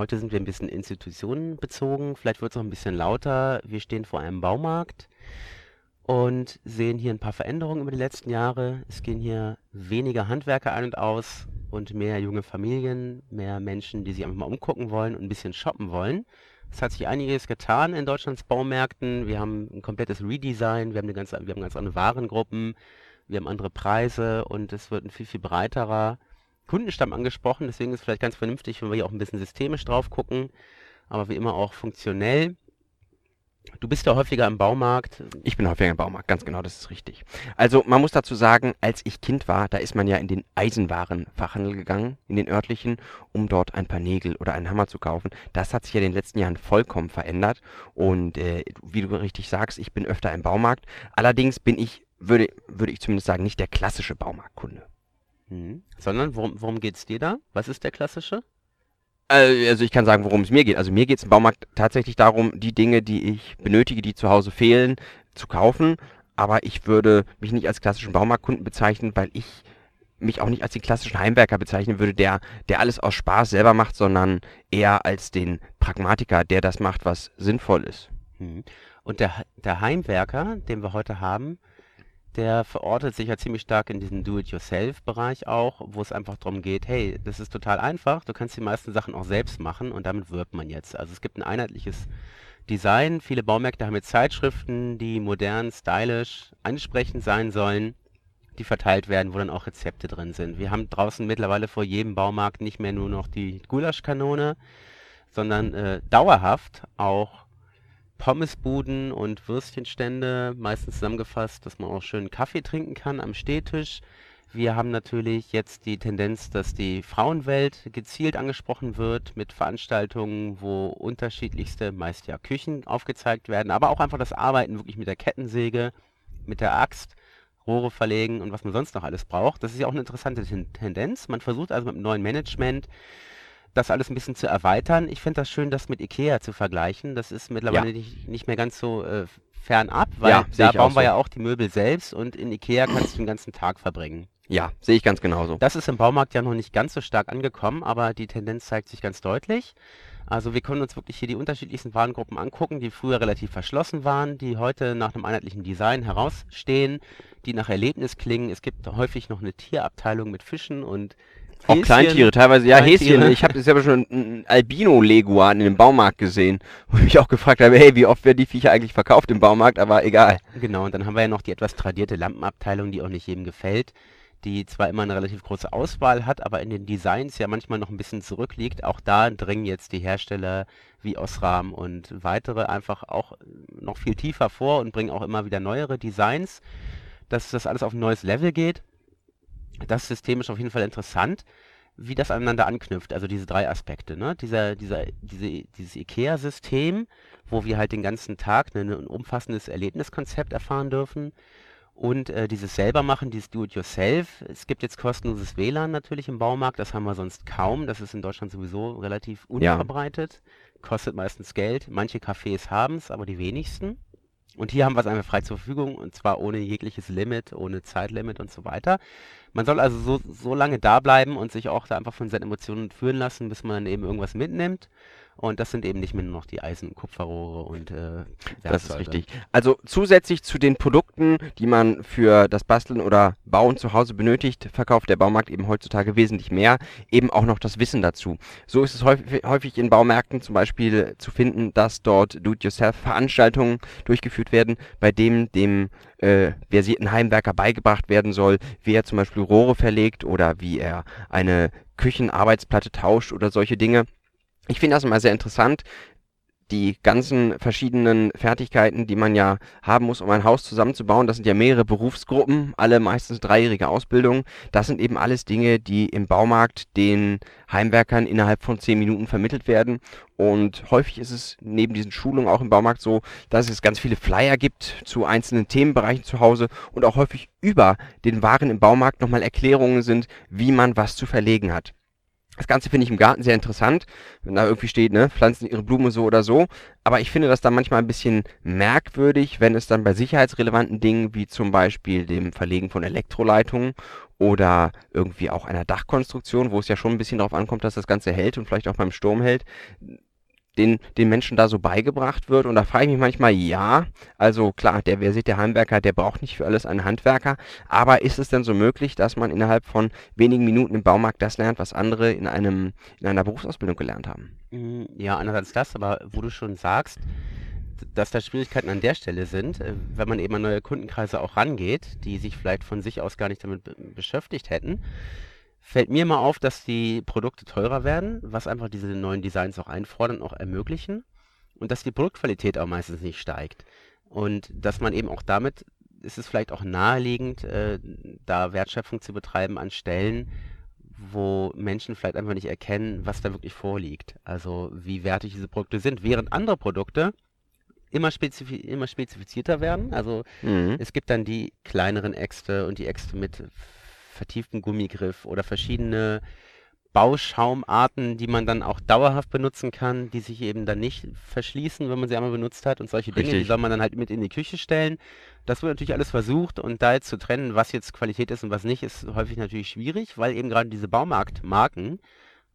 Heute sind wir ein bisschen institutionenbezogen. Vielleicht wird es noch ein bisschen lauter. Wir stehen vor einem Baumarkt und sehen hier ein paar Veränderungen über die letzten Jahre. Es gehen hier weniger Handwerker ein und aus und mehr junge Familien, mehr Menschen, die sich einfach mal umgucken wollen und ein bisschen shoppen wollen. Es hat sich einiges getan in Deutschlands Baumärkten. Wir haben ein komplettes Redesign, wir haben, eine ganz, wir haben ganz andere Warengruppen, wir haben andere Preise und es wird ein viel, viel breiterer Kundenstamm angesprochen. Deswegen ist es vielleicht ganz vernünftig, wenn wir hier auch ein bisschen systemisch drauf gucken, aber wie immer auch funktionell. Du bist ja häufiger im Baumarkt. Ich bin häufiger im Baumarkt, ganz genau, das ist richtig. Also man muss dazu sagen, als ich Kind war, da ist man ja in den Eisenwarenfachhandel gegangen, in den örtlichen, um dort ein paar Nägel oder einen Hammer zu kaufen. Das hat sich ja in den letzten Jahren vollkommen verändert. Und äh, wie du richtig sagst, ich bin öfter im Baumarkt. Allerdings bin ich, würde, würde ich zumindest sagen, nicht der klassische Baumarktkunde. Mhm. Sondern worum, worum geht es dir da? Was ist der klassische? Äh, also ich kann sagen, worum es mir geht. Also mir geht es im Baumarkt tatsächlich darum, die Dinge, die ich benötige, die zu Hause fehlen, zu kaufen. Aber ich würde mich nicht als klassischen Baumarktkunden bezeichnen, weil ich mich auch nicht als den klassischen Heimwerker bezeichnen würde, der, der alles aus Spaß selber macht, sondern eher als den Pragmatiker, der das macht, was sinnvoll ist. Mhm. Und der, der Heimwerker, den wir heute haben, der verortet sich ja ziemlich stark in diesem Do-it-yourself-Bereich auch, wo es einfach darum geht, hey, das ist total einfach, du kannst die meisten Sachen auch selbst machen und damit wirbt man jetzt. Also es gibt ein einheitliches Design. Viele Baumärkte haben jetzt Zeitschriften, die modern, stylisch, ansprechend sein sollen, die verteilt werden, wo dann auch Rezepte drin sind. Wir haben draußen mittlerweile vor jedem Baumarkt nicht mehr nur noch die Gulaschkanone, sondern äh, dauerhaft auch Pommesbuden und Würstchenstände, meistens zusammengefasst, dass man auch schön Kaffee trinken kann am Stehtisch. Wir haben natürlich jetzt die Tendenz, dass die Frauenwelt gezielt angesprochen wird mit Veranstaltungen, wo unterschiedlichste, meist ja Küchen aufgezeigt werden, aber auch einfach das Arbeiten wirklich mit der Kettensäge, mit der Axt, Rohre verlegen und was man sonst noch alles braucht. Das ist ja auch eine interessante Tendenz. Man versucht also mit dem neuen Management das alles ein bisschen zu erweitern. Ich finde das schön, das mit Ikea zu vergleichen. Das ist mittlerweile ja. nicht, nicht mehr ganz so äh, fernab, weil ja, da bauen wir so. ja auch die Möbel selbst und in Ikea kannst du den ganzen Tag verbringen. Ja, sehe ich ganz genauso. Das ist im Baumarkt ja noch nicht ganz so stark angekommen, aber die Tendenz zeigt sich ganz deutlich. Also wir können uns wirklich hier die unterschiedlichsten Warengruppen angucken, die früher relativ verschlossen waren, die heute nach einem einheitlichen Design herausstehen, die nach Erlebnis klingen. Es gibt häufig noch eine Tierabteilung mit Fischen und auch Häschen, Kleintiere, teilweise, ja, Häschen. Ich habe das ja schon ein Albino-Leguan in dem Baumarkt gesehen, wo ich mich auch gefragt habe, hey, wie oft werden die Viecher eigentlich verkauft im Baumarkt, aber egal. Genau, und dann haben wir ja noch die etwas tradierte Lampenabteilung, die auch nicht jedem gefällt, die zwar immer eine relativ große Auswahl hat, aber in den Designs ja manchmal noch ein bisschen zurückliegt. Auch da dringen jetzt die Hersteller wie Osram und weitere einfach auch noch viel tiefer vor und bringen auch immer wieder neuere Designs, dass das alles auf ein neues Level geht das System ist auf jeden Fall interessant, wie das aneinander anknüpft. Also diese drei Aspekte. Ne? Dieser, dieser, diese, dieses IKEA-System, wo wir halt den ganzen Tag ein, ein umfassendes Erlebniskonzept erfahren dürfen. Und äh, dieses selber machen, dieses Do-it-yourself. Es gibt jetzt kostenloses WLAN natürlich im Baumarkt, das haben wir sonst kaum. Das ist in Deutschland sowieso relativ unverbreitet. Ja. Kostet meistens Geld. Manche Cafés haben es, aber die wenigsten. Und hier haben wir es einfach frei zur Verfügung und zwar ohne jegliches Limit, ohne Zeitlimit und so weiter. Man soll also so, so lange da bleiben und sich auch da einfach von seinen Emotionen führen lassen, bis man dann eben irgendwas mitnimmt. Und das sind eben nicht mehr nur noch die Eisen- und Kupferrohre und äh, Das ist richtig. Also zusätzlich zu den Produkten, die man für das Basteln oder Bauen zu Hause benötigt, verkauft der Baumarkt eben heutzutage wesentlich mehr, eben auch noch das Wissen dazu. So ist es häufig, häufig in Baumärkten zum Beispiel zu finden, dass dort Do-it-yourself-Veranstaltungen durchgeführt werden, bei dem dem äh, versierten Heimwerker beigebracht werden soll, wie er zum Beispiel Rohre verlegt oder wie er eine Küchenarbeitsplatte tauscht oder solche Dinge. Ich finde das immer sehr interessant, die ganzen verschiedenen Fertigkeiten, die man ja haben muss, um ein Haus zusammenzubauen. Das sind ja mehrere Berufsgruppen, alle meistens dreijährige Ausbildung. Das sind eben alles Dinge, die im Baumarkt den Heimwerkern innerhalb von zehn Minuten vermittelt werden. Und häufig ist es neben diesen Schulungen auch im Baumarkt so, dass es ganz viele Flyer gibt zu einzelnen Themenbereichen zu Hause und auch häufig über den Waren im Baumarkt nochmal Erklärungen sind, wie man was zu verlegen hat. Das Ganze finde ich im Garten sehr interessant, wenn da irgendwie steht, ne, pflanzen ihre Blume so oder so. Aber ich finde das dann manchmal ein bisschen merkwürdig, wenn es dann bei sicherheitsrelevanten Dingen wie zum Beispiel dem Verlegen von Elektroleitungen oder irgendwie auch einer Dachkonstruktion, wo es ja schon ein bisschen darauf ankommt, dass das Ganze hält und vielleicht auch beim Sturm hält, den, den Menschen da so beigebracht wird. Und da frage ich mich manchmal, ja, also klar, der versierte Heimwerker, der braucht nicht für alles einen Handwerker, aber ist es denn so möglich, dass man innerhalb von wenigen Minuten im Baumarkt das lernt, was andere in einem, in einer Berufsausbildung gelernt haben? Mm, Ja, einerseits das, aber wo du schon sagst, dass da Schwierigkeiten an der Stelle sind, äh, wenn man eben an neue Kundenkreise auch rangeht, die sich vielleicht von sich aus gar nicht damit be beschäftigt hätten, fällt mir mal auf, dass die Produkte teurer werden, was einfach diese neuen Designs auch einfordern auch ermöglichen und dass die Produktqualität auch meistens nicht steigt. Und dass man eben auch damit, ist es vielleicht auch naheliegend, äh, da Wertschöpfung zu betreiben an Stellen, wo Menschen vielleicht einfach nicht erkennen, was da wirklich vorliegt. Also wie wertig diese Produkte sind, während andere Produkte immer, spezifi immer spezifizierter werden. Also Mhm. es gibt dann die kleineren Äxte und die Äxte mit vertieftem Gummigriff oder verschiedene Bauschaumarten, die man dann auch dauerhaft benutzen kann, die sich eben dann nicht verschließen, wenn man sie einmal benutzt hat. Und solche Dinge, die Richtig. soll man dann halt mit in die Küche stellen. Das wird natürlich alles versucht und da jetzt zu trennen, was jetzt Qualität ist und was nicht, ist häufig natürlich schwierig, weil eben gerade diese Baumarktmarken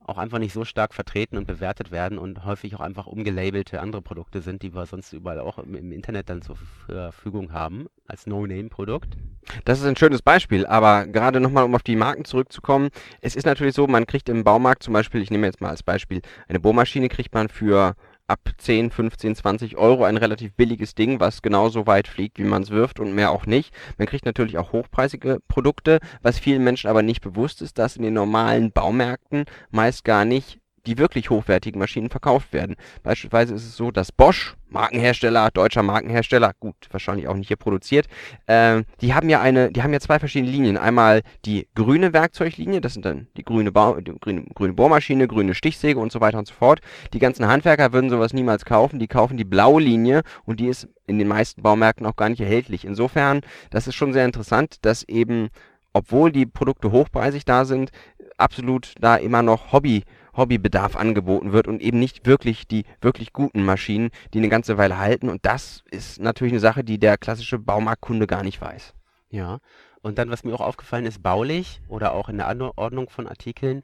auch einfach nicht so stark vertreten und bewertet werden und häufig auch einfach umgelabelte andere Produkte sind, die wir sonst überall auch im, im Internet dann zur Verfügung haben, als No-Name-Produkt. Das ist ein schönes Beispiel, aber gerade nochmal, um auf die Marken zurückzukommen, es ist natürlich so, man kriegt im Baumarkt zum Beispiel, ich nehme jetzt mal als Beispiel, eine Bohrmaschine kriegt man für ab 10, 15, 20 Euro ein relativ billiges Ding, was genauso weit fliegt, wie man es wirft und mehr auch nicht. Man kriegt natürlich auch hochpreisige Produkte, was vielen Menschen aber nicht bewusst ist, dass in den normalen Baumärkten meist gar nicht die wirklich hochwertigen Maschinen verkauft werden. Beispielsweise ist es so, dass Bosch, Markenhersteller, deutscher Markenhersteller, gut, wahrscheinlich auch nicht hier produziert, äh, die haben ja eine, die haben ja zwei verschiedene Linien. Einmal die grüne Werkzeuglinie, das sind dann die grüne, Bau, die grüne, grüne Bohrmaschine, grüne Stichsäge und so weiter und so fort. Die ganzen Handwerker würden sowas niemals kaufen, die kaufen die blaue Linie und die ist in den meisten Baumärkten auch gar nicht erhältlich. Insofern, das ist schon sehr interessant, dass eben, obwohl die Produkte hochpreisig da sind, absolut da immer noch Hobby Hobbybedarf angeboten wird und eben nicht wirklich die wirklich guten Maschinen, die eine ganze Weile halten. Und das ist natürlich eine Sache, die der klassische Baumarktkunde gar nicht weiß. Ja, und dann, was mir auch aufgefallen ist, baulich oder auch in der Anordnung von Artikeln,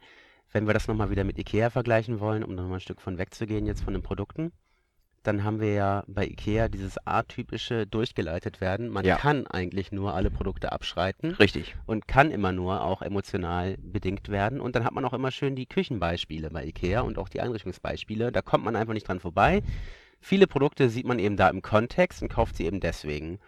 wenn wir das nochmal wieder mit IKEA vergleichen wollen, um nochmal ein Stück von wegzugehen jetzt von den Produkten, dann haben wir ja bei IKEA dieses atypische durchgeleitet werden. Man Ja. kann eigentlich nur alle Produkte abschreiten Richtig. und kann immer nur auch emotional bedingt werden. Und dann hat man auch immer schön die Küchenbeispiele bei IKEA und auch die Einrichtungsbeispiele. Da kommt man einfach nicht dran vorbei. Viele Produkte sieht man eben da im Kontext und kauft sie eben deswegen.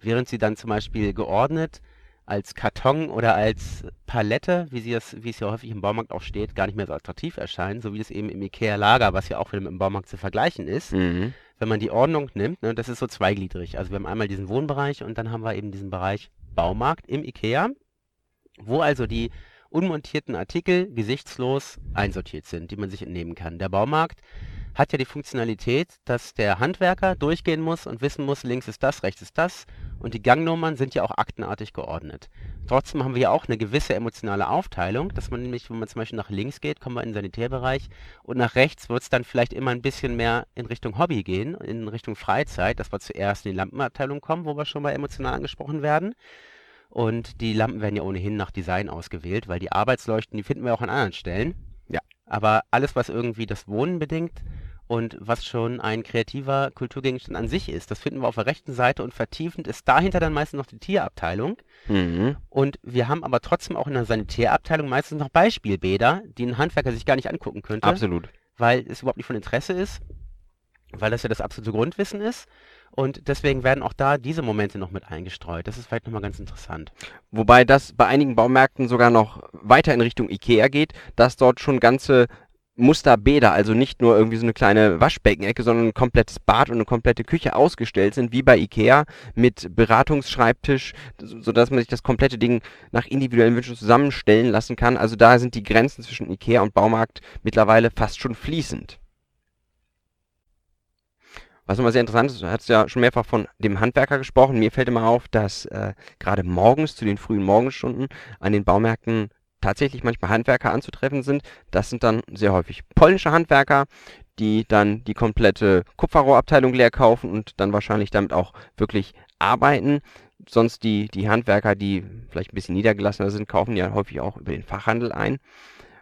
Während sie dann zum Beispiel geordnet als Karton oder als Palette, wie sie das, wie es ja häufig im Baumarkt auch steht, gar nicht mehr so attraktiv erscheinen, so wie es eben im IKEA-Lager, was ja auch wieder mit dem Baumarkt zu vergleichen ist. Mhm. Wenn man die Ordnung nimmt, ne, das ist so zweigliedrig. Also wir haben einmal diesen Wohnbereich und dann haben wir eben diesen Bereich Baumarkt im IKEA, wo also die unmontierten Artikel gesichtslos einsortiert sind, die man sich entnehmen kann. Der Baumarkt hat ja die Funktionalität, dass der Handwerker durchgehen muss und wissen muss, links ist das, rechts ist das und die Gangnummern sind ja auch aktenartig geordnet. Trotzdem haben wir ja auch eine gewisse emotionale Aufteilung, dass man nämlich, wenn man zum Beispiel nach links geht, kommen wir in den Sanitärbereich und nach rechts wird es dann vielleicht immer ein bisschen mehr in Richtung Hobby gehen, in Richtung Freizeit, dass wir zuerst in die Lampenabteilung kommen, wo wir schon mal emotional angesprochen werden. Und die Lampen werden ja ohnehin nach Design ausgewählt, weil die Arbeitsleuchten, die finden wir auch an anderen Stellen. Ja. Aber alles, was irgendwie das Wohnen bedingt und was schon ein kreativer Kulturgegenstand an sich ist, das finden wir auf der rechten Seite und vertiefend ist dahinter dann meistens noch die Tierabteilung. Mhm. Und wir haben aber trotzdem auch in der Sanitärabteilung meistens noch Beispielbäder, die ein Handwerker sich gar nicht angucken könnte, Absolut. weil es überhaupt nicht von Interesse ist, weil das ja das absolute Grundwissen ist. Und deswegen werden auch da diese Momente noch mit eingestreut. Das ist vielleicht nochmal ganz interessant. Wobei das bei einigen Baumärkten sogar noch weiter in Richtung Ikea geht, dass dort schon ganze Musterbäder, also nicht nur irgendwie so eine kleine Waschbeckenecke, sondern ein komplettes Bad und eine komplette Küche ausgestellt sind, wie bei Ikea, mit Beratungsschreibtisch, so- sodass man sich das komplette Ding nach individuellen Wünschen zusammenstellen lassen kann. Also da sind die Grenzen zwischen Ikea und Baumarkt mittlerweile fast schon fließend. Was nochmal sehr interessant ist, du hast ja schon mehrfach von dem Handwerker gesprochen. Mir fällt immer auf, dass äh, gerade morgens, zu den frühen Morgenstunden, an den Baumärkten tatsächlich manchmal Handwerker anzutreffen sind. Das sind dann sehr häufig polnische Handwerker, die dann die komplette Kupferrohrabteilung leer kaufen und dann wahrscheinlich damit auch wirklich arbeiten. sonst die, die Handwerker, die vielleicht ein bisschen niedergelassener sind, kaufen ja häufig auch über den Fachhandel ein.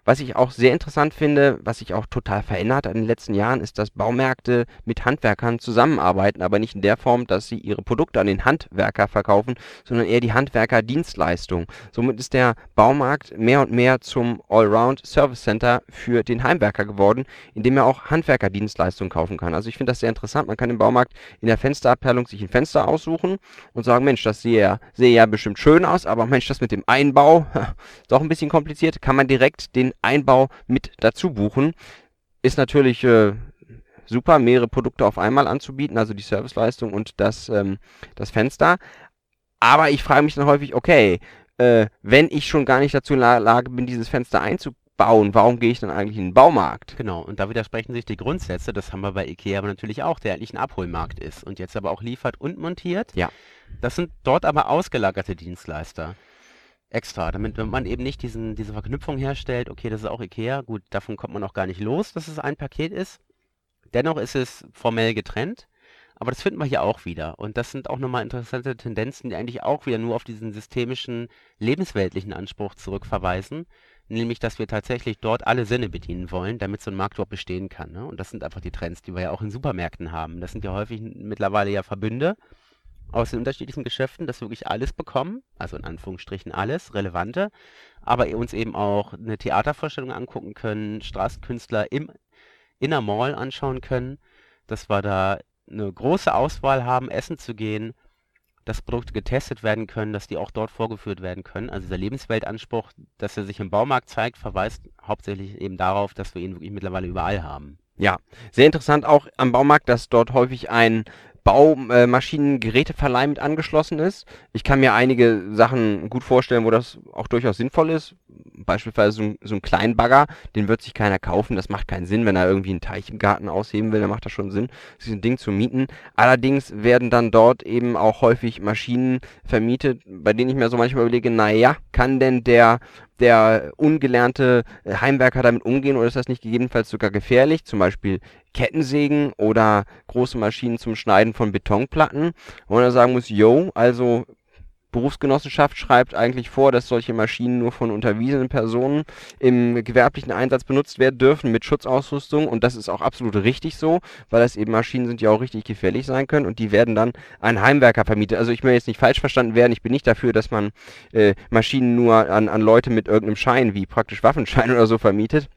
Was ich auch sehr interessant finde, was sich auch total verändert in den letzten Jahren, ist, dass Baumärkte mit Handwerkern zusammenarbeiten, aber nicht in der Form, dass sie ihre Produkte an den Handwerker verkaufen, sondern eher die Handwerkerdienstleistung. Somit ist der Baumarkt mehr und mehr zum Allround Service Center für den Heimwerker geworden, in dem er auch Handwerkerdienstleistungen kaufen kann. Also ich finde das sehr interessant. Man kann im Baumarkt in der Fensterabteilung sich ein Fenster aussuchen und sagen, Mensch, das sehe ja, sehe ja bestimmt schön aus, aber Mensch, das mit dem Einbau, ist doch ein bisschen kompliziert, kann man direkt den Einbau mit dazu buchen. Ist natürlich äh, super, mehrere Produkte auf einmal anzubieten, also die Serviceleistung und das, ähm, das Fenster. Aber ich frage mich dann häufig, okay, äh, wenn ich schon gar nicht dazu in der Lage bin, dieses Fenster einzubauen, warum gehe ich dann eigentlich in den Baumarkt? Genau, und da widersprechen sich die Grundsätze, das haben wir bei IKEA aber natürlich auch, der eigentlich ein Abholmarkt ist und jetzt aber auch liefert und montiert. Ja. Das sind dort aber ausgelagerte Dienstleister extra, damit man eben nicht diesen, diese Verknüpfung herstellt, okay, das ist auch Ikea, gut, davon kommt man auch gar nicht los, dass es ein Paket ist. Dennoch ist es formell getrennt, aber das finden wir hier auch wieder. Und das sind auch nochmal interessante Tendenzen, die eigentlich auch wieder nur auf diesen systemischen, lebensweltlichen Anspruch zurückverweisen, nämlich, dass wir tatsächlich dort alle Sinne bedienen wollen, damit so ein Markt überhaupt bestehen kann. Ne? Und das sind einfach die Trends, die wir ja auch in Supermärkten haben. Das sind ja häufig mittlerweile ja Verbünde aus den unterschiedlichen Geschäften, dass wir wirklich alles bekommen, also in Anführungsstrichen alles, Relevante, aber uns eben auch eine Theatervorstellung angucken können, Straßenkünstler im, in der Mall anschauen können, dass wir da eine große Auswahl haben, essen zu gehen, dass Produkte getestet werden können, dass die auch dort vorgeführt werden können. Also dieser Lebensweltanspruch, dass er sich im Baumarkt zeigt, verweist hauptsächlich eben darauf, dass wir ihn wirklich mittlerweile überall haben. Ja, sehr interessant auch am Baumarkt, dass dort häufig ein Baumaschinen-Geräteverleih mit angeschlossen ist. Ich kann mir einige Sachen gut vorstellen, wo das auch durchaus sinnvoll ist. Beispielsweise so ein, so ein Kleinbagger, den wird sich keiner kaufen. Das macht keinen Sinn, wenn er irgendwie einen Teich im Garten ausheben will, dann macht das schon Sinn, sich ein Ding zu mieten. Allerdings werden dann dort eben auch häufig Maschinen vermietet, bei denen ich mir so manchmal überlege, naja, kann denn der der ungelernte Heimwerker damit umgehen oder ist das nicht gegebenenfalls sogar gefährlich? Zum Beispiel Kettensägen oder große Maschinen zum Schneiden von Betonplatten, wo man dann sagen muss, yo, also Berufsgenossenschaft schreibt eigentlich vor, dass solche Maschinen nur von unterwiesenen Personen im gewerblichen Einsatz benutzt werden dürfen mit Schutzausrüstung und das ist auch absolut richtig so, weil das eben Maschinen sind, die auch richtig gefährlich sein können und die werden dann an Heimwerker vermietet. Also ich möchte jetzt nicht falsch verstanden werden, ich bin nicht dafür, dass man äh, Maschinen nur an, an Leute mit irgendeinem Schein, wie praktisch Waffenschein oder so vermietet.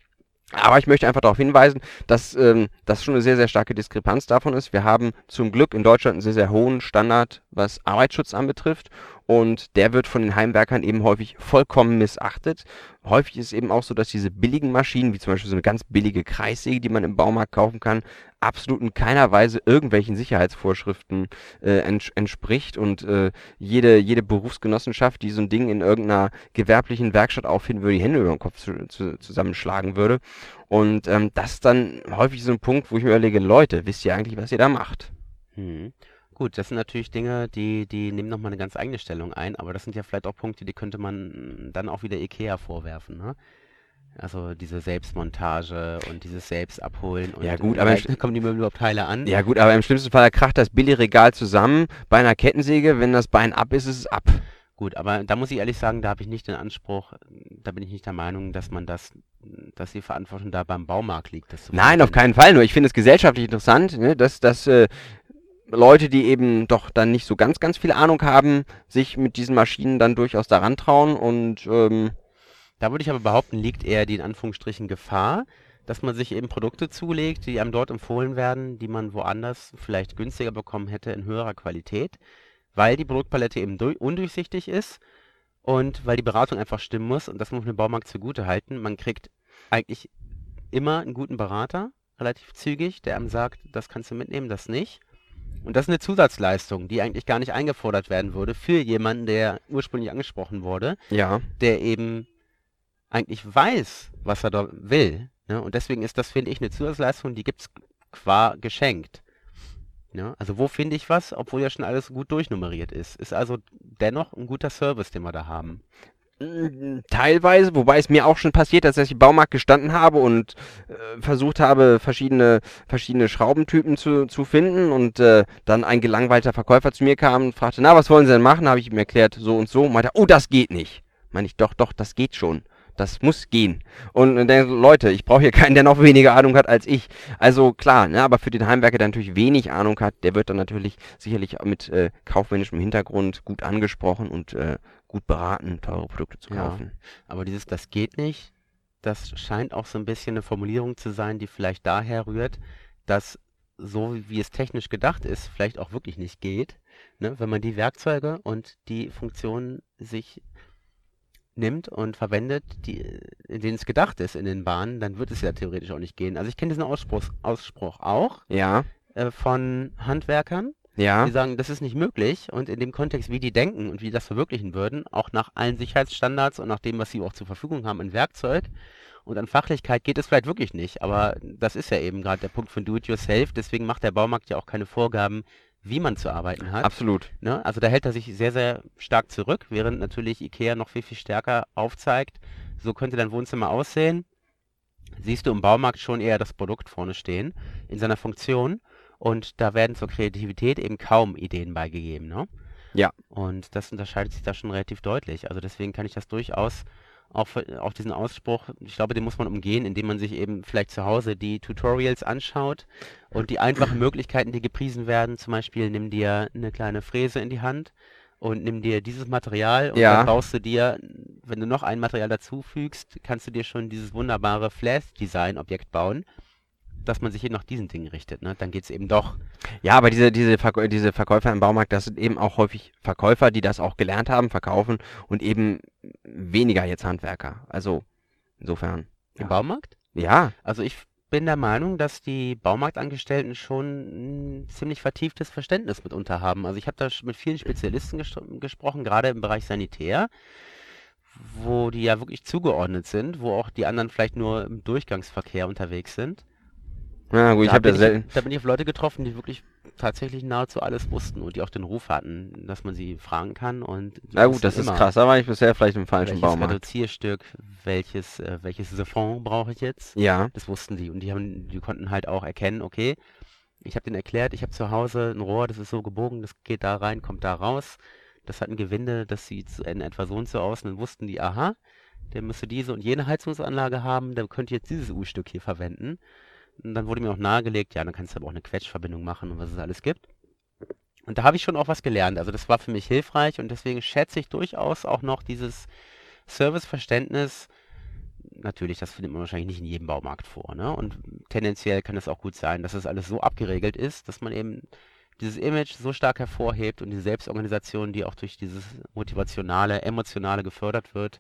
Aber ich möchte einfach darauf hinweisen, dass ähm, das schon eine sehr, sehr starke Diskrepanz davon ist. Wir haben zum Glück in Deutschland einen sehr, sehr hohen Standard, was Arbeitsschutz anbetrifft. Und der wird von den Heimwerkern eben häufig vollkommen missachtet. Häufig ist eben auch so, dass diese billigen Maschinen, wie zum Beispiel so eine ganz billige Kreissäge, die man im Baumarkt kaufen kann, absolut in keiner Weise irgendwelchen Sicherheitsvorschriften äh, ents entspricht. Und äh, jede, jede Berufsgenossenschaft, die so ein Ding in irgendeiner gewerblichen Werkstatt auffinden würde, die Hände über den Kopf zu, zu, zusammenschlagen würde. Und ähm, das ist dann häufig so ein Punkt, wo ich mir überlege, Leute, wisst ihr eigentlich, was ihr da macht? Hm. Gut, das sind natürlich Dinge, die die nehmen noch mal 'ne ganz eigene Stellung ein, aber das sind ja vielleicht auch Punkte, die könnte man dann auch wieder IKEA vorwerfen, ne? Also, diese Selbstmontage und dieses Selbstabholen Ja und gut, aber im kommen die Möbel überhaupt heile an? ja gut, aber im schlimmsten Fall kracht das Billigregal zusammen bei einer Kettensäge. Wenn das Bein ab ist, ist es ab. Gut, aber da muss ich ehrlich sagen, da habe ich nicht den Anspruch da bin ich nicht der Meinung, dass man das dass die Verantwortung da beim Baumarkt liegt, das zu Nein, auf keinen Fall. Nur ich finde es gesellschaftlich interessant, ne, dass dass, äh, Leute, die eben doch dann nicht so ganz, ganz viel Ahnung haben, sich mit diesen Maschinen dann durchaus daran trauen und ähm, Da würde ich aber behaupten, liegt eher die in Anführungsstrichen Gefahr, dass man sich eben Produkte zulegt, die einem dort empfohlen werden, die man woanders vielleicht günstiger bekommen hätte in höherer Qualität, weil die Produktpalette eben undurchsichtig ist und weil die Beratung einfach stimmen muss und das muss man dem Baumarkt zugutehalten. Man kriegt eigentlich immer einen guten Berater, relativ zügig, der einem sagt: „Das kannst du mitnehmen, das nicht.“ Und das ist eine Zusatzleistung, die eigentlich gar nicht eingefordert werden würde für jemanden, der ursprünglich angesprochen wurde, ja. der eben eigentlich weiß, was er da will. Ne? Und deswegen ist das, finde ich, eine Zusatzleistung, die gibt es qua geschenkt. Ne? Also wo finde ich was, obwohl ja schon alles gut durchnummeriert ist. Ist also dennoch ein guter Service, den wir da haben. Teilweise, wobei es mir auch schon passiert, dass ich im Baumarkt gestanden habe und äh, versucht habe, verschiedene, verschiedene Schraubentypen zu, zu finden und äh, dann ein gelangweilter Verkäufer zu mir kam und fragte, na, was wollen Sie denn machen? Habe ich ihm erklärt, so und so. Und meinte, oh, das geht nicht. Meine ich, doch, doch, das geht schon. Das muss gehen. Und dann denke ich, Leute, ich brauche hier keinen, der noch weniger Ahnung hat als ich. Also klar, ne, aber für den Heimwerker, der natürlich wenig Ahnung hat, der wird dann natürlich sicherlich mit äh, kaufmännischem Hintergrund gut angesprochen und äh, gut beraten, teure Produkte zu Ja, kaufen. aber dieses das geht nicht, das scheint auch so ein bisschen eine Formulierung zu sein, die vielleicht daher rührt, dass so wie es technisch gedacht ist, vielleicht auch wirklich nicht geht, ne? Wenn man die Werkzeuge und die Funktionen sich nimmt und verwendet, die, in denen es gedacht ist in den Bahnen, dann wird es ja theoretisch auch nicht gehen. Also ich kenne diesen Ausspruch, Ausspruch auch Ja, äh, von Handwerkern, ja, die sagen, das ist nicht möglich und in dem Kontext, wie die denken und wie die das verwirklichen würden, auch nach allen Sicherheitsstandards und nach dem, was sie auch zur Verfügung haben an Werkzeug und an Fachlichkeit geht es vielleicht wirklich nicht, aber das ist ja eben gerade der Punkt von Do-it-yourself, deswegen macht der Baumarkt ja auch keine Vorgaben, wie man zu arbeiten hat. absolut. Ne? Also da hält er sich sehr, sehr stark zurück, während natürlich IKEA noch viel, viel stärker aufzeigt, so könnte dein Wohnzimmer aussehen. Siehst du im Baumarkt schon eher das Produkt vorne stehen, in seiner Funktion. Und da werden zur Kreativität eben kaum Ideen beigegeben, ne? Ja. Und das unterscheidet sich da schon relativ deutlich. Also deswegen kann ich das durchaus auch, auch diesen Ausspruch, ich glaube, den muss man umgehen, indem man sich eben vielleicht zu Hause die Tutorials anschaut und die einfachen Möglichkeiten, die gepriesen werden. Zum Beispiel nimm dir eine kleine Fräse in die Hand und nimm dir dieses Material und Ja. dann baust du dir, wenn du noch ein Material dazufügst, kannst du dir schon dieses wunderbare Flash-Design-Objekt bauen, dass man sich eben nach diesen Dingen richtet. Ne? Dann geht es eben doch. Ja, aber diese, diese, Verkäu diese Verkäufer im Baumarkt, das sind eben auch häufig Verkäufer, die das auch gelernt haben, verkaufen und eben weniger jetzt Handwerker. Also insofern. Im Ja. Baumarkt? Ja, Also ich bin der Meinung, dass die Baumarktangestellten schon ein ziemlich vertieftes Verständnis mitunter haben. Also ich habe da mit vielen Spezialisten gestro- gesprochen, gerade im Bereich Sanitär, wo die ja wirklich zugeordnet sind, wo auch die anderen vielleicht nur im Durchgangsverkehr unterwegs sind. Ja gut, ich Da habe bin das ich, selten. da bin ich auf Leute getroffen, die wirklich tatsächlich nahezu alles wussten und die auch den Ruf hatten, dass man sie fragen kann und Na gut, das ist immer, krass. Da war ich bisher vielleicht im falschen welches Baumarkt. Reduzierstück, welches, äh, welches Siphon brauche ich jetzt. Ja, Das wussten die und die haben, die konnten halt auch erkennen, okay, ich habe denen erklärt, ich habe zu Hause ein Rohr, das ist so gebogen, das geht da rein, kommt da raus. Das hat ein Gewinde, das sieht in etwa so und so aus. Und dann wussten die, aha, der müsste diese und jene Heizungsanlage haben, der könnte jetzt dieses U-Stück hier verwenden. Und dann wurde mir auch nahegelegt, ja, dann kannst du aber auch eine Quetschverbindung machen und was es alles gibt. Und da habe ich schon auch was gelernt. Also das war für mich hilfreich und deswegen schätze ich durchaus auch noch dieses Serviceverständnis. Natürlich, das findet man wahrscheinlich nicht in jedem Baumarkt vor, ne? Und tendenziell kann es auch gut sein, dass das alles so abgeregelt ist, dass man eben dieses Image so stark hervorhebt und die Selbstorganisation, die auch durch dieses motivationale, emotionale gefördert wird,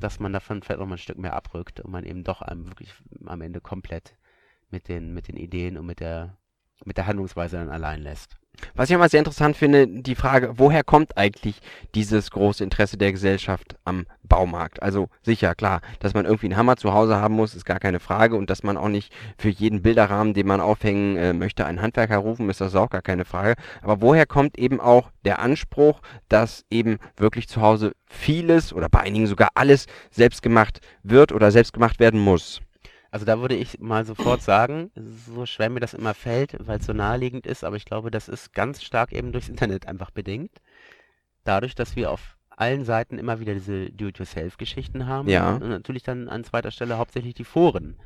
dass man davon vielleicht noch mal ein Stück mehr abrückt und man eben doch einem wirklich am Ende komplett mit den, mit den Ideen und mit der, mit der Handlungsweise dann allein lässt. Was ich immer sehr interessant finde, die Frage, woher kommt eigentlich dieses große Interesse der Gesellschaft am Baumarkt? Also sicher, klar, dass man irgendwie einen Hammer zu Hause haben muss, ist gar keine Frage und dass man auch nicht für jeden Bilderrahmen, den man aufhängen äh, möchte, einen Handwerker rufen, ist das auch gar keine Frage. Aber woher kommt eben auch der Anspruch, dass eben wirklich zu Hause vieles oder bei einigen sogar alles selbst gemacht wird oder selbst gemacht werden muss? Also da würde ich mal sofort sagen, so schwer mir das immer fällt, weil es so naheliegend ist, aber ich glaube, das ist ganz stark eben durchs Internet einfach bedingt. Dadurch, dass wir auf allen Seiten immer wieder diese Do-it-yourself-Geschichten haben Ja. und natürlich dann an zweiter Stelle hauptsächlich die Foren.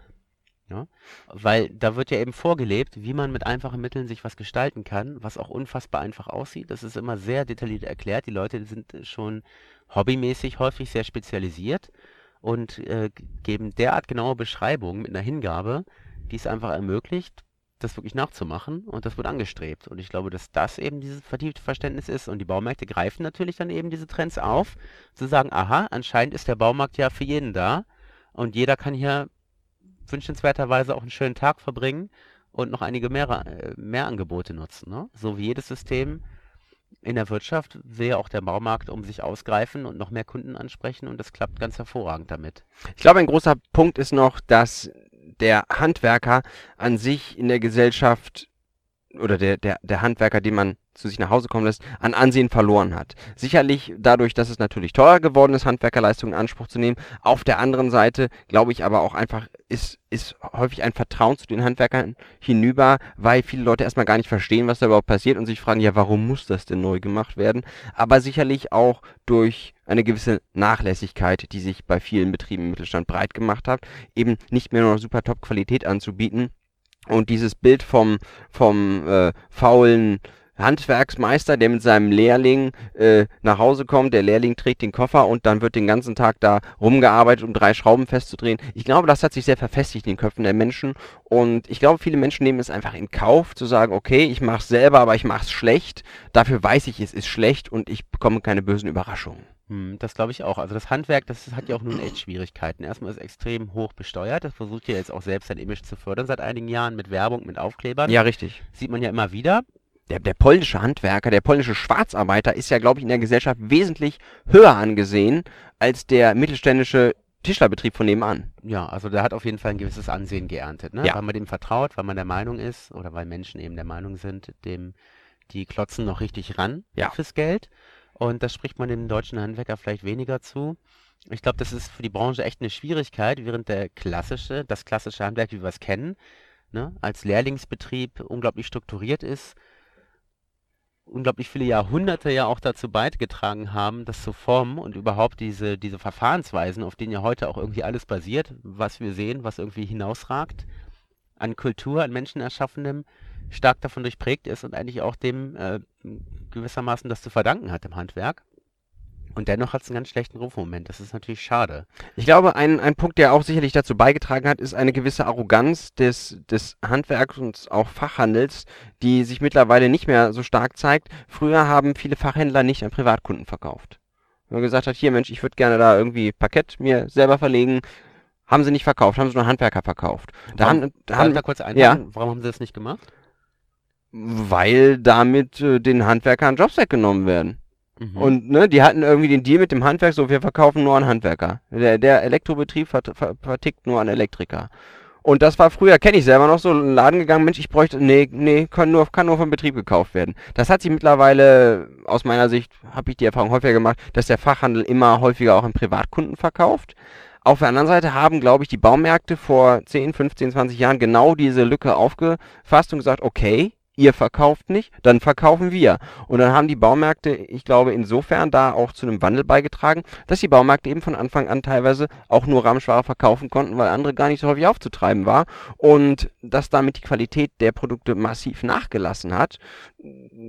Ja? Weil da wird ja eben vorgelebt, wie man mit einfachen Mitteln sich was gestalten kann, was auch unfassbar einfach aussieht. Das ist immer sehr detailliert erklärt. Die Leute sind schon hobbymäßig häufig sehr spezialisiert und äh, geben derart genaue Beschreibungen mit einer Hingabe, die es einfach ermöglicht, das wirklich nachzumachen und das wird angestrebt. Und ich glaube, dass das eben dieses vertiefte Verständnis ist und die Baumärkte greifen natürlich dann eben diese Trends auf, zu sagen, aha, anscheinend ist der Baumarkt ja für jeden da und jeder kann hier wünschenswerterweise auch einen schönen Tag verbringen und noch einige mehr, äh, mehr Angebote nutzen. Ne? So wie jedes System in der Wirtschaft will ja auch der Baumarkt um sich ausgreifen und noch mehr Kunden ansprechen und das klappt ganz hervorragend damit. Ich glaube, ein großer Punkt ist noch, dass der Handwerker an sich in der Gesellschaft oder der, der, der Handwerker, den man zu sich nach Hause kommen lässt, an Ansehen verloren hat. Sicherlich dadurch, dass es natürlich teurer geworden ist, Handwerkerleistungen in Anspruch zu nehmen. Auf der anderen Seite glaube ich aber auch einfach, ist, ist häufig ein Vertrauen zu den Handwerkern hinüber, weil viele Leute erstmal gar nicht verstehen, was da überhaupt passiert und sich fragen, ja, warum muss das denn neu gemacht werden? Aber sicherlich auch durch eine gewisse Nachlässigkeit, die sich bei vielen Betrieben im Mittelstand breit gemacht hat, eben nicht mehr nur super Top-Qualität anzubieten, und dieses Bild vom, vom äh, faulen Handwerksmeister, der mit seinem Lehrling äh, nach Hause kommt, der Lehrling trägt den Koffer und dann wird den ganzen Tag da rumgearbeitet, um drei Schrauben festzudrehen. Ich glaube, das hat sich sehr verfestigt in den Köpfen der Menschen und ich glaube, viele Menschen nehmen es einfach in Kauf, zu sagen, okay, ich mache es selber, aber ich mache es schlecht. Dafür weiß ich, es ist schlecht und ich bekomme keine bösen Überraschungen. Hm, das glaube ich auch. Also das Handwerk, das hat ja auch nun echt Schwierigkeiten. Erstmal ist es extrem hoch besteuert. Das versucht ja jetzt auch selbst sein Image zu fördern seit einigen Jahren mit Werbung, mit Aufklebern. Ja, richtig. Sieht man ja immer wieder der, der polnische Handwerker, der polnische Schwarzarbeiter ist ja, glaube ich, in der Gesellschaft wesentlich höher angesehen als der mittelständische Tischlerbetrieb von nebenan. Ja, also der hat auf jeden Fall ein gewisses Ansehen geerntet, ne? Ja. Weil man dem vertraut, weil man der Meinung ist, oder weil Menschen eben der Meinung sind, dem die klotzen noch richtig ran Ja. fürs Geld. Und das spricht man dem deutschen Handwerker vielleicht weniger zu. Ich glaube, das ist für die Branche echt eine Schwierigkeit, während der klassische, das klassische Handwerk, wie wir es kennen, ne, als Lehrlingsbetrieb unglaublich strukturiert ist, unglaublich viele Jahrhunderte ja auch dazu beigetragen haben, das zu formen und überhaupt diese, diese Verfahrensweisen, auf denen ja heute auch irgendwie alles basiert, was wir sehen, was irgendwie hinausragt, an Kultur, an Menschenerschaffenem, stark davon durchprägt ist und eigentlich auch dem äh, gewissermaßen das zu verdanken hat im Handwerk. Und dennoch hat es einen ganz schlechten Ruf im Moment. Das ist natürlich schade. Ich glaube, ein, ein Punkt, der auch sicherlich dazu beigetragen hat, ist eine gewisse Arroganz des, des Handwerks und auch Fachhandels, die sich mittlerweile nicht mehr so stark zeigt. Früher haben viele Fachhändler nicht an Privatkunden verkauft. Wenn man gesagt hat, hier Mensch, ich würde gerne da irgendwie Parkett mir selber verlegen, haben sie nicht verkauft, haben sie nur Handwerker verkauft. Da Warum- haben, da haben, da kurz einhaken? Warum haben sie das nicht gemacht? Weil damit äh, den Handwerkern Jobs weggenommen werden. Mhm. Und ne, die hatten irgendwie den Deal mit dem Handwerk, so wir verkaufen nur an Handwerker. Der, der Elektrobetrieb vert, ver, vertickt nur an Elektriker. Und das war früher, kenne ich selber noch so, in den Laden gegangen, Mensch, ich bräuchte, nee, nee, kann nur, kann nur vom Betrieb gekauft werden. Das hat sich mittlerweile, aus meiner Sicht, habe ich die Erfahrung häufiger gemacht, dass der Fachhandel immer häufiger auch an Privatkunden verkauft. Auf der anderen Seite haben, glaube ich, die Baumärkte vor 10, 15, 20 Jahren genau diese Lücke aufgefasst und gesagt, okay, ihr verkauft nicht, dann verkaufen wir. Und dann haben die Baumärkte, ich glaube, insofern da auch zu einem Wandel beigetragen, dass die Baumärkte eben von Anfang an teilweise auch nur Ramschware verkaufen konnten, weil andere gar nicht so häufig aufzutreiben war und dass damit die Qualität der Produkte massiv nachgelassen hat.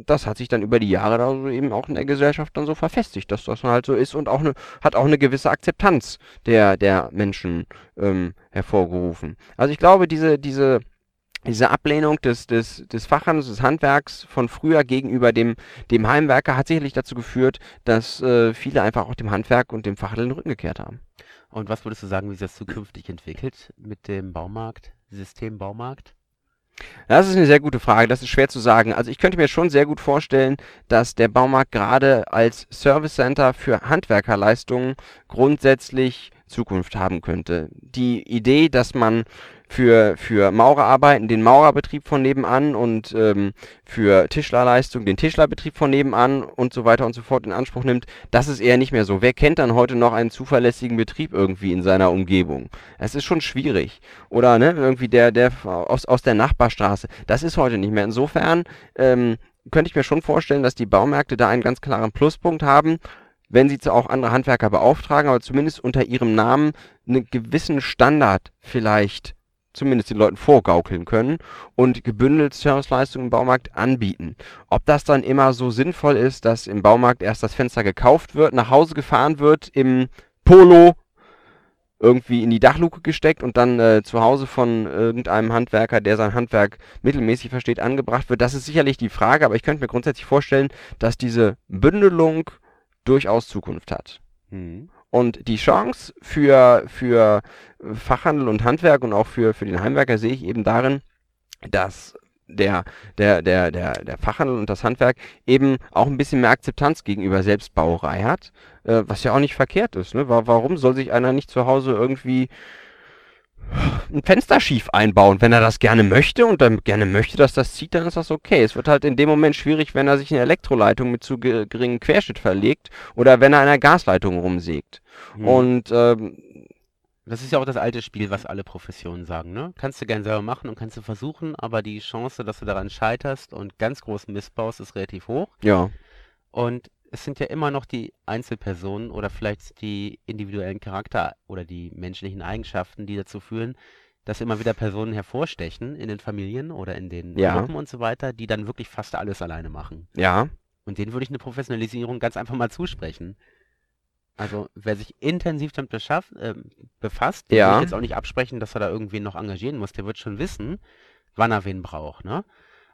Das hat sich dann über die Jahre da so eben auch in der Gesellschaft dann so verfestigt, dass das halt so ist und auch eine, hat auch eine gewisse Akzeptanz der, der Menschen ähm, hervorgerufen. Also ich glaube, diese, diese diese Ablehnung des, des, des Fachhandels, des Handwerks von früher gegenüber dem, dem Heimwerker hat sicherlich dazu geführt, dass äh, viele einfach auch dem Handwerk und dem Fachhandel den Rücken gekehrt haben. Und was würdest du sagen, wie sich das zukünftig entwickelt mit dem Baumarkt, System Baumarkt? Das ist eine sehr gute Frage, das ist schwer zu sagen. Also ich könnte mir schon sehr gut vorstellen, dass der Baumarkt gerade als Service Center für Handwerkerleistungen grundsätzlich Zukunft haben könnte. Die Idee, dass man für, für Maurerarbeiten den Maurerbetrieb von nebenan und ähm, für Tischlerleistung den Tischlerbetrieb von nebenan und so weiter und so fort in Anspruch nimmt, das ist eher nicht mehr so. Wer kennt dann heute noch einen zuverlässigen Betrieb irgendwie in seiner Umgebung? Es ist schon schwierig. Oder ne, irgendwie der, der aus, aus der Nachbarstraße. Das ist heute nicht mehr. Insofern ähm, könnte ich mir schon vorstellen, dass die Baumärkte da einen ganz klaren Pluspunkt haben, wenn sie auch andere Handwerker beauftragen, aber zumindest unter ihrem Namen einen gewissen Standard vielleicht zumindest den Leuten vorgaukeln können und gebündelt Serviceleistungen im Baumarkt anbieten. Ob das dann immer so sinnvoll ist, dass im Baumarkt erst das Fenster gekauft wird, nach Hause gefahren wird, im Polo irgendwie in die Dachluke gesteckt und dann äh, zu Hause von irgendeinem Handwerker, der sein Handwerk mittelmäßig versteht, angebracht wird, das ist sicherlich die Frage, aber ich könnte mir grundsätzlich vorstellen, dass diese Bündelung durchaus Zukunft hat. Hm. Und die Chance für, für Fachhandel und Handwerk und auch für, für den Heimwerker sehe ich eben darin, dass der, der, der, der, der Fachhandel und das Handwerk eben auch ein bisschen mehr Akzeptanz gegenüber Selbstbauerei hat, äh, was ja auch nicht verkehrt ist. Ne? Wa- Warum soll sich einer nicht zu Hause irgendwie ein Fenster schief einbauen. Wenn er das gerne möchte und dann gerne möchte, dass das zieht, dann ist das okay. Es wird halt in dem Moment schwierig, wenn er sich eine Elektroleitung mit zu geringem Querschnitt verlegt oder wenn er einer Gasleitung rumsägt. Hm. Und ähm, das ist ja auch das alte Spiel, was alle Professionen sagen, ne? Kannst du gern selber machen und kannst du versuchen, aber die Chance, dass du daran scheiterst und ganz großen missbaust, ist relativ hoch. Ja. Und es sind ja immer noch die Einzelpersonen oder vielleicht die individuellen Charakter oder die menschlichen Eigenschaften, die dazu führen, dass immer wieder Personen hervorstechen in den Familien oder in den Ja. Gruppen und so weiter, die dann wirklich fast alles alleine machen. Ja. Und denen würde ich eine Professionalisierung ganz einfach mal zusprechen. Also wer sich intensiv damit beschafft, äh, befasst, dem würde ich jetzt auch nicht absprechen, dass er da irgendwen noch engagieren muss. Der wird schon wissen, wann er wen braucht, ne?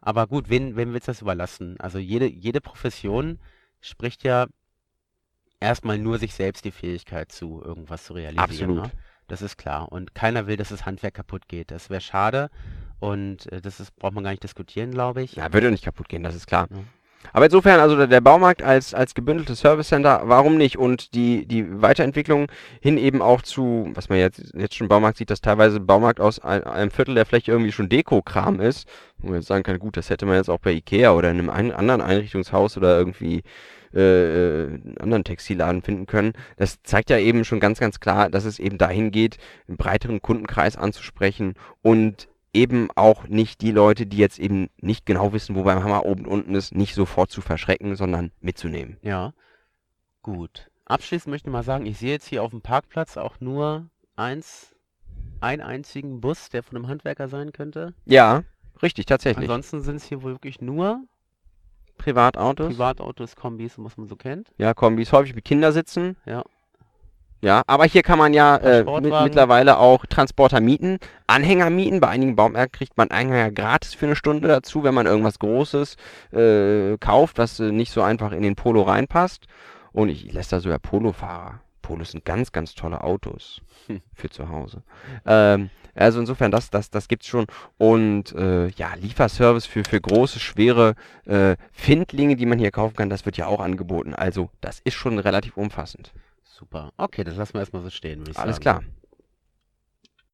Aber gut, wen, wem willst du das überlassen? Also jede, jede Profession spricht ja erstmal nur sich selbst die Fähigkeit zu, irgendwas zu realisieren. Absolut. Ne? Das ist klar. Und keiner will, dass das Handwerk kaputt geht. Das wäre schade. Und äh, das ist, braucht man gar nicht diskutieren, glaube ich. Ja, würde nicht kaputt gehen, das ist klar. Ja. Aber insofern, also der, Baumarkt als, als gebündeltes Service Center, warum nicht? Und die, die Weiterentwicklung hin eben auch zu, was man jetzt, jetzt schon Baumarkt sieht, dass teilweise Baumarkt aus ein, einem Viertel der Fläche irgendwie schon Deko-Kram ist. Wo man jetzt sagen kann, gut, das hätte man jetzt auch bei Ikea oder in einem ein, anderen Einrichtungshaus oder irgendwie äh, äh, anderen Textilladen finden können. Das zeigt ja eben schon ganz, ganz klar, dass es eben dahin geht, einen breiteren Kundenkreis anzusprechen und eben auch nicht die Leute, die jetzt eben nicht genau wissen, wo beim Hammer oben und unten ist, nicht sofort zu verschrecken, sondern mitzunehmen. Ja, gut. Abschließend möchte ich mal sagen, ich sehe jetzt hier auf dem Parkplatz auch nur eins, einen einzigen Bus, der von einem Handwerker sein könnte. Ja, richtig, tatsächlich. Ansonsten sind es hier wohl wirklich nur Privatautos. Privatautos, Kombis, was man so kennt. Ja, Kombis, häufig mit Kindersitzen. Ja. Ja, aber hier kann man ja äh, mit, mittlerweile auch Transporter mieten, Anhänger mieten. Bei einigen Baumärkten kriegt man Anhänger gratis für eine Stunde dazu, wenn man irgendwas Großes äh, kauft, was äh, nicht so einfach in den Polo reinpasst. Und ich lässt da sogar Polo-Fahrer. Polos sind ganz, ganz tolle Autos hm. für zu Hause. Ähm, also insofern, das, das, das gibt's schon. Und äh, ja, Lieferservice für, für große, schwere äh, Findlinge, die man hier kaufen kann, das wird ja auch angeboten. Also das ist schon relativ umfassend. Super. Okay, das lassen wir erstmal so stehen, würde ich Alles sagen. klar.